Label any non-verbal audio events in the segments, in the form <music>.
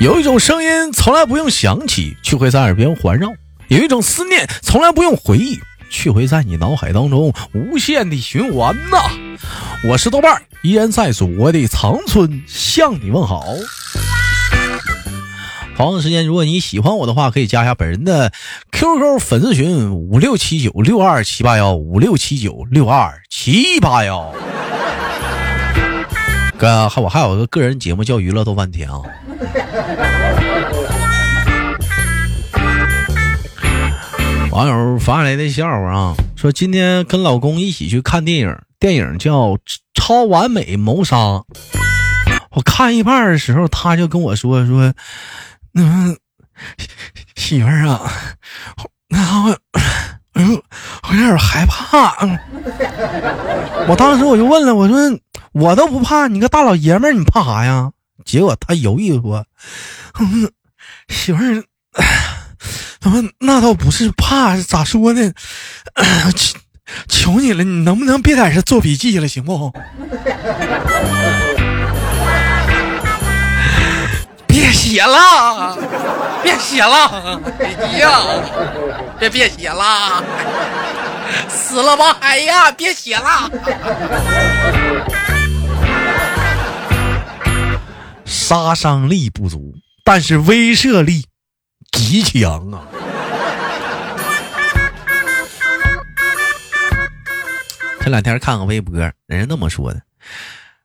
有一种声音从来不用想起，却会在耳边环绕；有一种思念从来不用回忆，却会在你脑海当中无限的循环呐。我是豆瓣，依然在祖国的长春向你问好。同样时间，如果你喜欢我的话，可以加一下本人的 QQ 粉丝群五六七九六二七八幺五六七九六二七八幺。<laughs> 哥，还我还有个个人节目叫娱乐豆瓣天啊。网友发来的笑话啊，说今天跟老公一起去看电影，电影叫《超完美谋杀》。我看一半的时候，他就跟我说说。嗯，媳妇儿啊，那我，哎呦，我有点害怕。我当时我就问了，我说我都不怕，你个大老爷们儿，你怕啥呀？结果他犹豫说：“嗯，媳妇儿，他说那倒不是怕，咋说呢？<coughs> 求求你了，你能不能别在这做笔记了，行不？” <laughs> 别写了，别写了，哎呀，别别写了，死了吧，哎呀，别写了。杀伤力不足，但是威慑力极强啊！<laughs> 这两天看个微博，人家那么说的，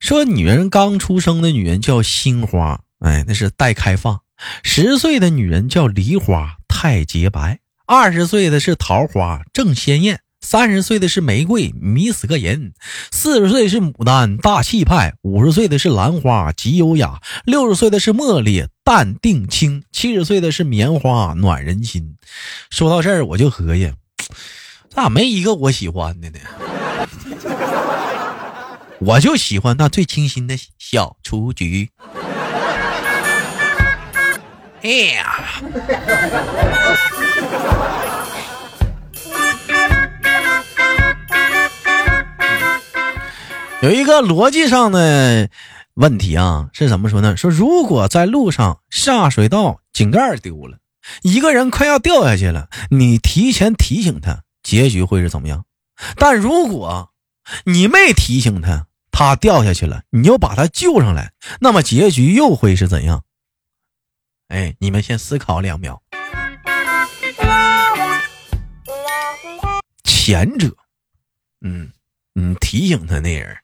说女人刚出生的女人叫心花。哎，那是待开放。十岁的女人叫梨花，太洁白；二十岁的是桃花，正鲜艳；三十岁的是玫瑰，迷死个人；四十岁是牡丹，大气派；五十岁的是兰花，极优雅；六十岁的是茉莉，淡定清；七十岁的是棉花，暖人心。说到这儿，我就合计，咋没一个我喜欢的呢？<laughs> 我就喜欢那最清新的小雏菊。哎呀！有一个逻辑上的问题啊，是怎么说呢？说如果在路上下水道井盖丢了，一个人快要掉下去了，你提前提醒他，结局会是怎么样？但如果你没提醒他，他掉下去了，你又把他救上来，那么结局又会是怎样？哎，你们先思考两秒。前者，嗯，你提醒他那人，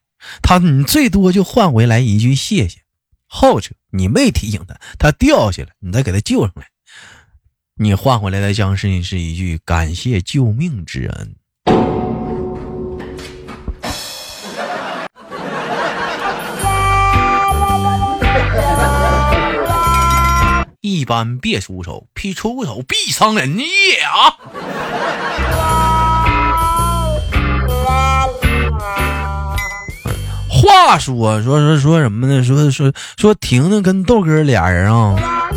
他你最多就换回来一句谢谢；后者，你没提醒他，他掉下来，你再给他救上来，你换回来的将是是一句感谢救命之恩。一般别出手，必出手必伤人也啊！话说说说说什么呢？说说说婷婷跟豆哥俩人啊。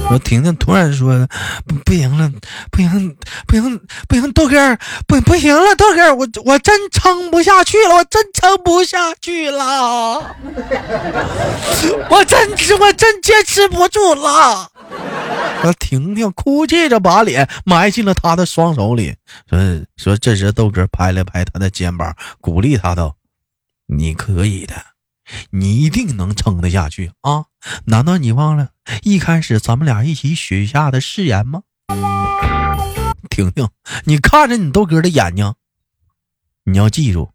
说婷婷突然说不不行了，不行不行不行，豆哥不不行了，豆哥我我真撑不下去了，我真撑不下去了，我真我真坚持不住了。说婷婷哭泣着把脸埋进了他的双手里，说说这时豆哥拍了拍他的肩膀，鼓励他道：“你可以的，你一定能撑得下去啊！难道你忘了一开始咱们俩一起许下的誓言吗？”婷婷，你看着你豆哥的眼睛，你要记住，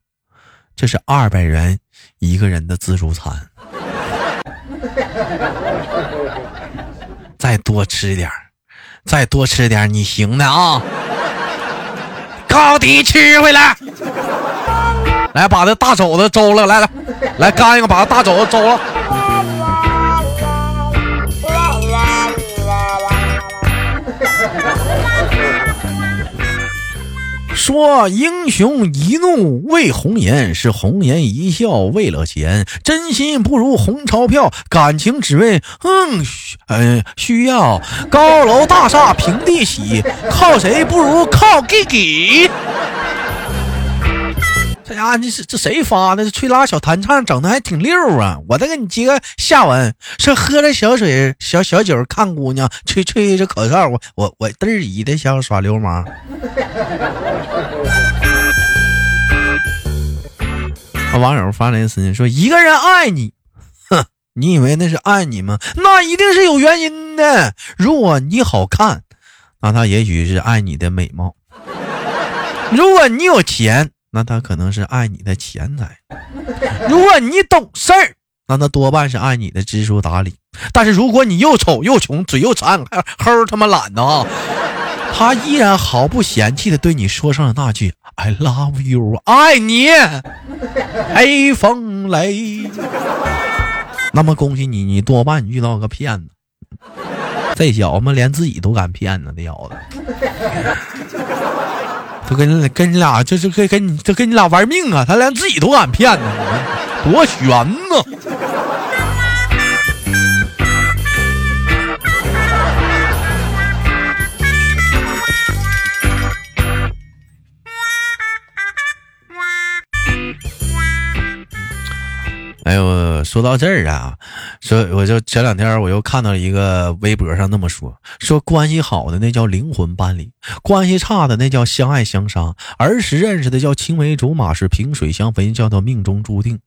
这是二百元一个人的自助餐。再多吃点再多吃点你行的啊！高低吃回来，来把这大肘子周了，来来来干一个，把大肘子周了。说英雄一怒为红颜，是红颜一笑为了钱。真心不如红钞票，感情只为嗯嗯需要。高楼大厦平地起，靠谁不如靠自己。这家伙这是这谁发的？这吹拉小弹唱整的还挺溜啊！我再给你接个下文，说喝着小水小小酒看姑娘，吹吹着口哨，我我我嘚儿一的想耍流氓。<laughs> 网友发来私信说：“一个人爱你，哼，你以为那是爱你吗？那一定是有原因的。如果你好看，那他也许是爱你的美貌；<laughs> 如果你有钱，那他可能是爱你的钱财；如果你懂事儿，那他多半是爱你的知书达理。但是如果你又丑又穷，嘴又馋，还齁他妈懒的啊，他依然毫不嫌弃的对你说上了那句。” I love you，爱你，黑风雷。那么恭喜你，你多半遇到个骗子。这小子连自己都敢骗呢，这小子，都跟跟你俩，这是跟跟你，这跟你俩玩命啊！他连自己都敢骗呢，多悬呢！哎呦，说到这儿啊，所以我就前两天我又看到一个微博上那么说，说关系好的那叫灵魂伴侣，关系差的那叫相爱相杀，儿时认识的叫青梅竹马，是萍水相逢，叫做命中注定，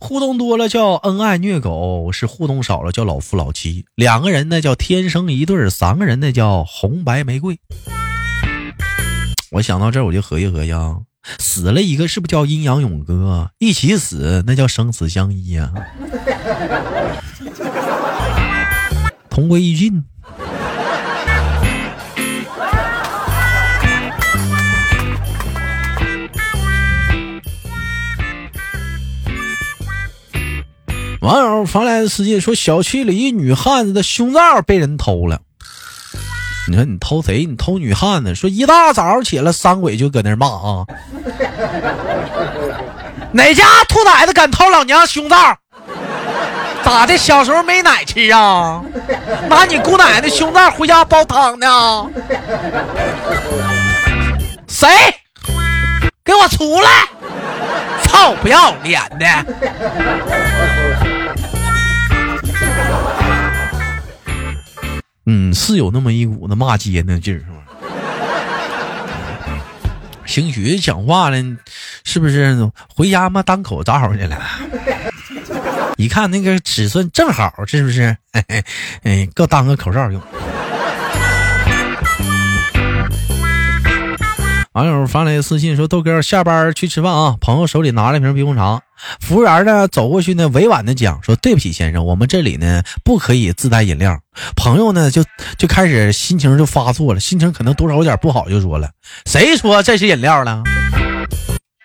互动多了叫恩爱虐狗，是互动少了叫老夫老妻，两个人那叫天生一对，三个人那叫红白玫瑰。我想到这儿，我就合计合计啊。死了一个是不是叫阴阳永隔？一起死那叫生死相依呀，<laughs> 同归于尽。网友发来的私信说，小区里一女汉子的胸罩被人偷了。你说你偷谁？你偷女汉子？说一大早起来，三鬼就搁那骂啊！<laughs> 哪家兔崽子敢偷老娘胸罩？咋的？小时候没奶吃啊？<laughs> 拿你姑奶奶胸罩回家煲汤呢？谁？给我出来！操，不要脸的！嗯，是有那么一股子骂街那劲儿，是吧？兴许讲话呢，是不是回家嘛当口罩去了？一看那个尺寸正好，是不是？<laughs> 哎，够当个口罩用。网友发来私信说：“豆哥，下班去吃饭啊！朋友手里拿了瓶冰红茶，服务员呢走过去呢，委婉的讲说：‘对不起，先生，我们这里呢不可以自带饮料。’朋友呢就就开始心情就发作了，心情可能多少有点不好，就说了：‘谁说这是饮料了？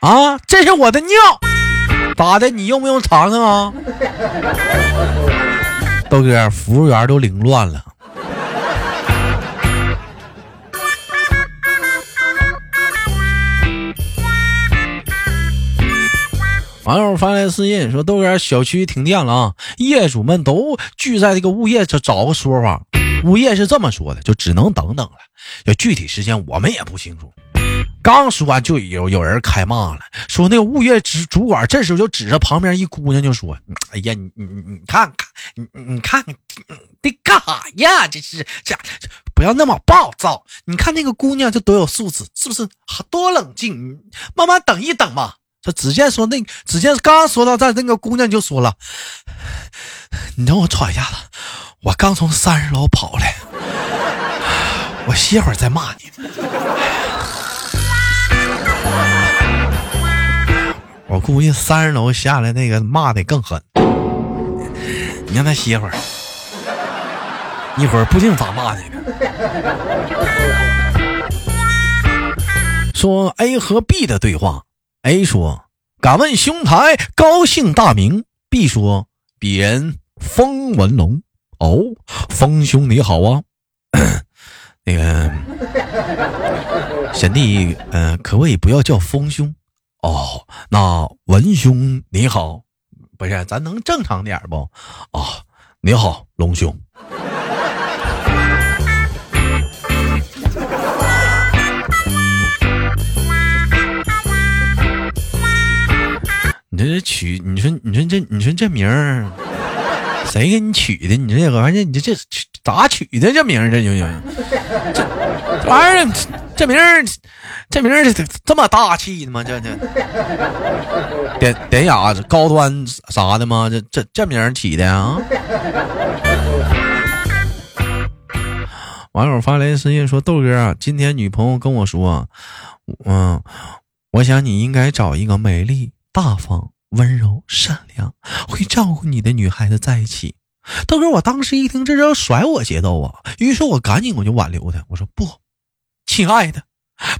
啊，这是我的尿，咋的？你用不用尝尝啊？’豆哥，服务员都凌乱了。”网友发来私信说：“豆哥，小区停电了啊！业主们都聚在这个物业找找个说法。物业是这么说的，就只能等等了。要具体时间我们也不清楚。刚说完就有有人开骂了，说那个物业主主管这时候就指着旁边一姑娘就说：‘哎呀，你你你看看，你你看看，得干啥呀？这是这不要那么暴躁。你看那个姑娘就多有素质，是不是？多冷静，慢慢等一等嘛。’这只见说那，只见刚说到这，那个姑娘就说了：“你让我喘一下子，我刚从三十楼跑来，我歇会儿再骂你。”我估计三十楼下来那个骂的更狠，你让他歇会儿，一会儿不定咋骂你呢。说 A 和 B 的对话。A 说：“敢问兄台高姓大名？”B 说：“鄙人风文龙。”哦，风兄你好啊，<coughs> 那个贤弟，嗯，可不可以不要叫风兄？哦，那文兄你好，不是，咱能正常点不？啊，你好，龙兄。你这取，你说你说这你说这名儿，谁给你取的？你这个玩意儿，你这这咋取的这名儿？这就这玩意儿，这名儿这名儿这么大气的吗？这这典典雅高端啥的吗？这这这名儿起的啊？网友发来私信说：“豆哥啊，今天女朋友跟我说，嗯，我想你应该找一个美丽、大方、温柔、善良、会照顾你的女孩子在一起。”豆哥，我当时一听这是要甩我节奏啊，于是我赶紧我就挽留他，我说：“不，亲爱的，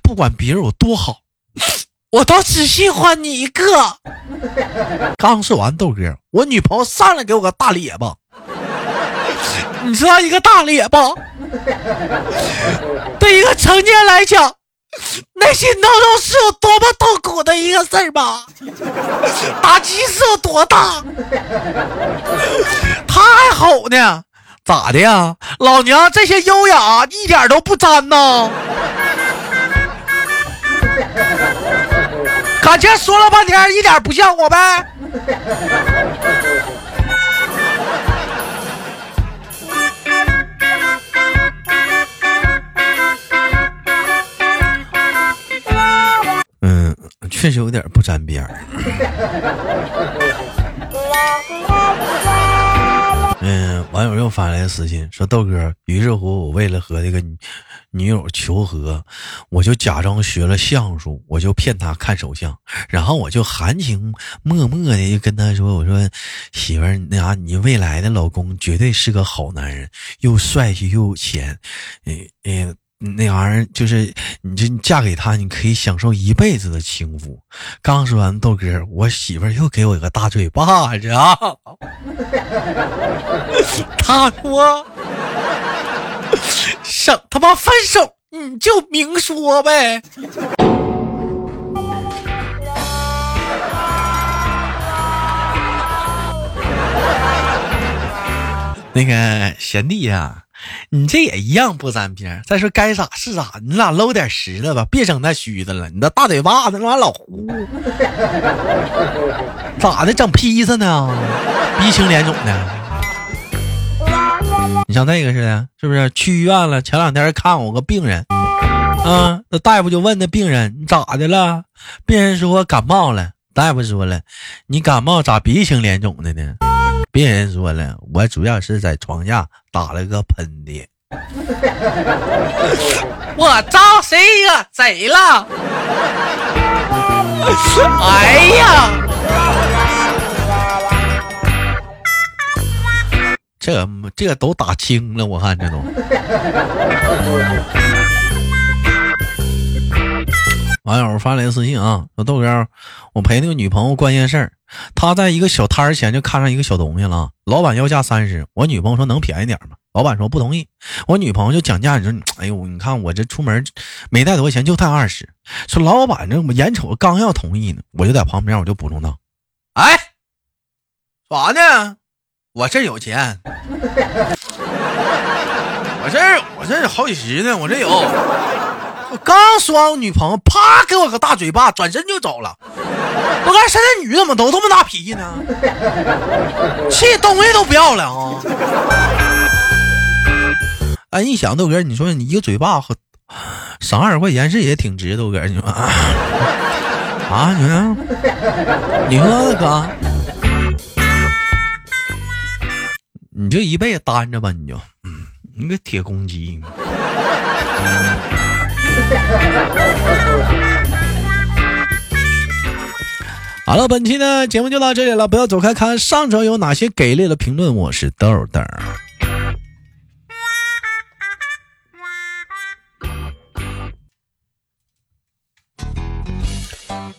不管别人有多好，我都只喜欢你一个。”刚说完，豆哥，我女朋友上来给我个大咧巴，你知道一个大咧巴？对一个成年人来讲，内心当中是有多么痛苦的一个事儿吧？打击是有多大？他还吼呢，咋的呀？老娘这些优雅一点都不沾呐！感情说了半天，一点不像我呗？嗯确实有点不沾边儿。嗯，网友又发来私信说：“豆哥，于是乎我为了和这个女友求和，我就假装学了相术，我就骗她看手相，然后我就含情脉脉的就跟她说：我说媳妇儿，那啥，你未来的老公绝对是个好男人，又帅气又有钱，嗯嗯。”那玩意儿就是，你这你嫁给他，你可以享受一辈子的幸福。刚说完豆哥，我媳妇儿又给我一个大嘴巴子啊！<laughs> 他说：“省他妈分手，你就明说呗。<laughs> ”那个贤弟呀。你这也一样不沾边。再说该咋是咋，你俩搂点实的吧，别整那虚的了。你那大嘴巴子那玩意老糊，<laughs> 咋的？整披萨呢？鼻青脸肿的。你像那个似的，是不是？去医院了，前两天看我个病人，啊，那大夫就问那病人你咋的了？病人说感冒了。大夫说了，你感冒咋鼻青脸肿的呢？病人说了，我主要是在床下打了个喷嚏。<laughs> 我招谁呀？贼了！<laughs> 哎呀，这这都打轻了，我看这都。<laughs> 网友发来私信啊，说豆哥，我陪那个女朋友关件事儿，他在一个小摊儿前就看上一个小东西了，老板要价三十，我女朋友说能便宜点吗？老板说不同意，我女朋友就讲价，你说，哎呦，你看我这出门没带多少钱，就带二十，说老板这我眼瞅刚要同意呢，我就在旁边我就补充道，哎，啥呢？我这有钱，我这我这好几十呢，我这有。我刚说完，我女朋友啪给我个大嘴巴，转身就走了。我看现在女的怎么都这么大脾气呢？气东西都不要了啊！哎，一想豆哥，你说你一个嘴巴和赏二十块钱是也挺值，豆哥你说 <laughs> 啊？你说你说哥，你就一辈子单着吧，你就嗯，你个铁公鸡。<laughs> 好了，本期呢节目就到这里了，不要走开，看上周有哪些给力的评论。我是豆豆。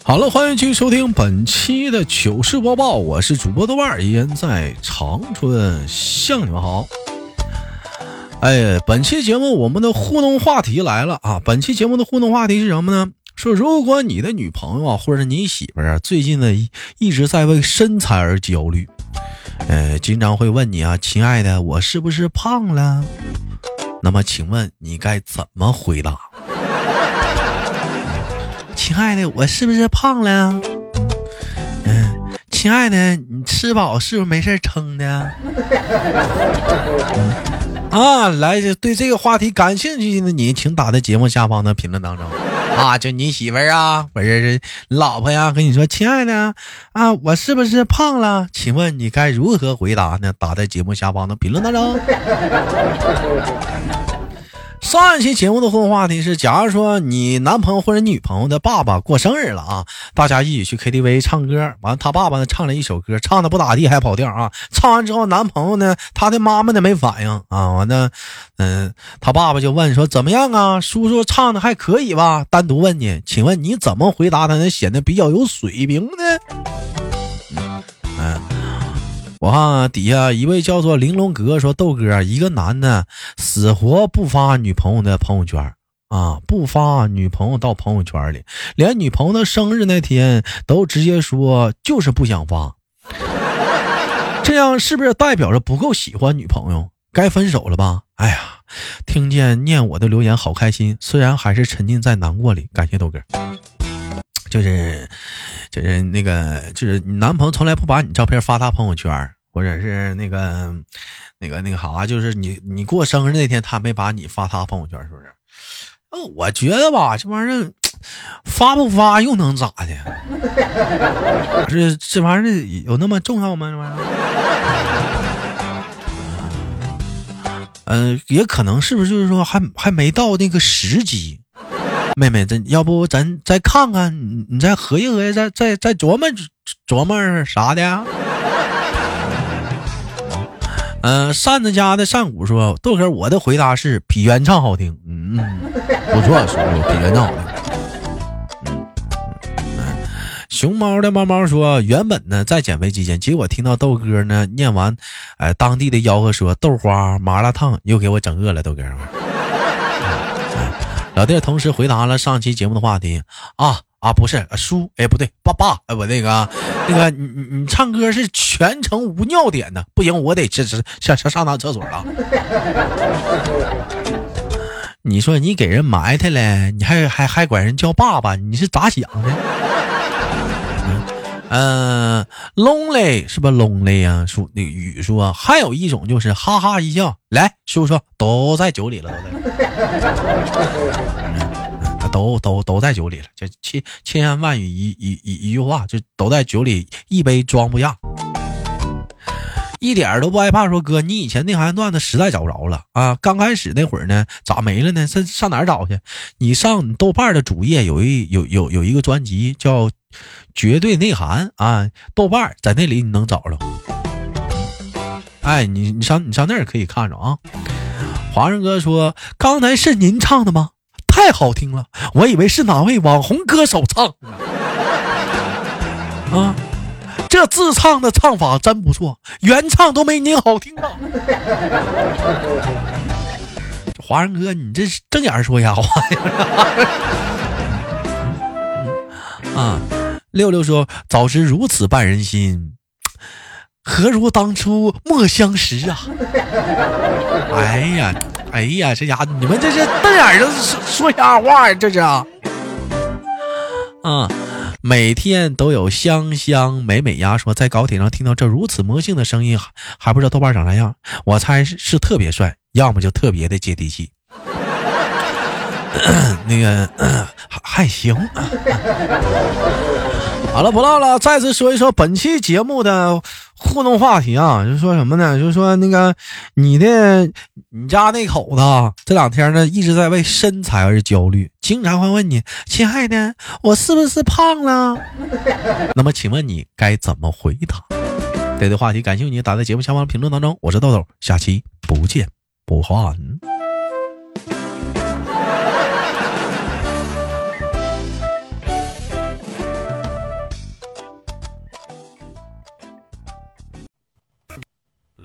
好了，欢迎继续收听本期的糗事播报，我是主播豆瓣，依然在长春向你们好。哎，本期节目我们的互动话题来了啊！本期节目的互动话题是什么呢？说如果你的女朋友啊，或者是你媳妇儿啊，最近呢一直在为身材而焦虑，呃，经常会问你啊，亲爱的，我是不是胖了？那么请问你该怎么回答？亲爱的，我是不是胖了？嗯，亲爱的，你吃饱是不是没事撑的？<laughs> 啊，来，对这个话题感兴趣的你，请打在节目下方的评论当中。啊，就你媳妇儿啊，不是老婆呀，跟你说，亲爱的啊，我是不是胖了？请问你该如何回答呢？打在节目下方的评论当中。上一期节目的互动话题是：假如说你男朋友或者女朋友的爸爸过生日了啊，大家一起去 KTV 唱歌，完了他爸爸呢唱了一首歌，唱的不咋地还跑调啊。唱完之后，男朋友呢，他的妈妈呢没反应啊，完了，嗯，他爸爸就问说怎么样啊？叔叔唱的还可以吧？单独问你，请问你怎么回答他能显得比较有水平呢？嗯。我看底下一位叫做玲珑哥说：“豆哥，一个男的死活不发女朋友的朋友圈啊，不发女朋友到朋友圈里，连女朋友的生日那天都直接说就是不想发，<laughs> 这样是不是代表着不够喜欢女朋友，该分手了吧？哎呀，听见念我的留言好开心，虽然还是沉浸在难过里。感谢豆哥，就是。”就是那个，就是你男朋友从来不把你照片发他朋友圈，或者是那个，那个那个啥，就是你你过生日那天他没把你发他朋友圈，是不是？那我觉得吧，这玩意儿发不发又能咋的？这这玩意儿有那么重要吗？这玩意儿？嗯，也可能是不是就是说还还没到那个时机。妹妹，咱要不咱再看看，你你再合计合计，再再再琢磨琢磨啥的。嗯，<laughs> 扇子家的扇骨说：“豆哥，我的回答是比原唱好听。”嗯，不错，叔叔比原唱好听。嗯，熊猫的猫猫说：“原本呢在减肥期间，结果听到豆哥呢念完，哎，当地的吆喝说豆花麻辣烫，又给我整饿了，豆哥。”老弟同时回答了上期节目的话题啊啊不是叔哎不对爸爸哎我那个那个你你你唱歌是全程无尿点的不行我得这这上上上趟厕所了。<laughs> 你说你给人埋汰了，你还还还管人叫爸爸，你是咋想的？<laughs> 嗯，lonely 是不 lonely 呀？说那个雨说，还有一种就是哈哈一笑，来叔叔都在酒里了，都在 <laughs> 都都都在酒里了，这千千言万语一一一一句话，就都在酒里，一杯装不下。一点都不害怕，说哥，你以前那行段子实在找不着了啊！刚开始那会儿呢，咋没了呢？上上哪儿找去？你上豆瓣的主页有一有有有一个专辑叫《绝对内涵》啊，豆瓣在那里你能找着。哎，你你上你上那儿可以看着啊。华人哥说，刚才是您唱的吗？太好听了，我以为是哪位网红歌手唱。<laughs> 啊。这自唱的唱法真不错，原唱都没您好听啊！<laughs> 华人哥，你这是正眼说瞎话呀！<laughs> 啊，六六说：“早知如此绊人心，何如当初莫相识啊！” <laughs> 哎呀，哎呀，这家伙你们这是瞪眼的说瞎话呀！这是啊。每天都有香香美美呀说在高铁上听到这如此魔性的声音，还不知道豆瓣长啥样。我猜是是特别帅，要么就特别的接地气。<coughs> 那个 <coughs> 还还行。<laughs> 好了，不唠了，再次说一说本期节目的。互动话题啊，就说什么呢？就说那个你的你家那口子这两天呢一直在为身材而焦虑，经常会问你：“亲爱的，我是不是胖了？” <laughs> 那么请问你该怎么回答？对的话题感谢，你打在节目下方评论当中。我是豆豆，下期不见不散。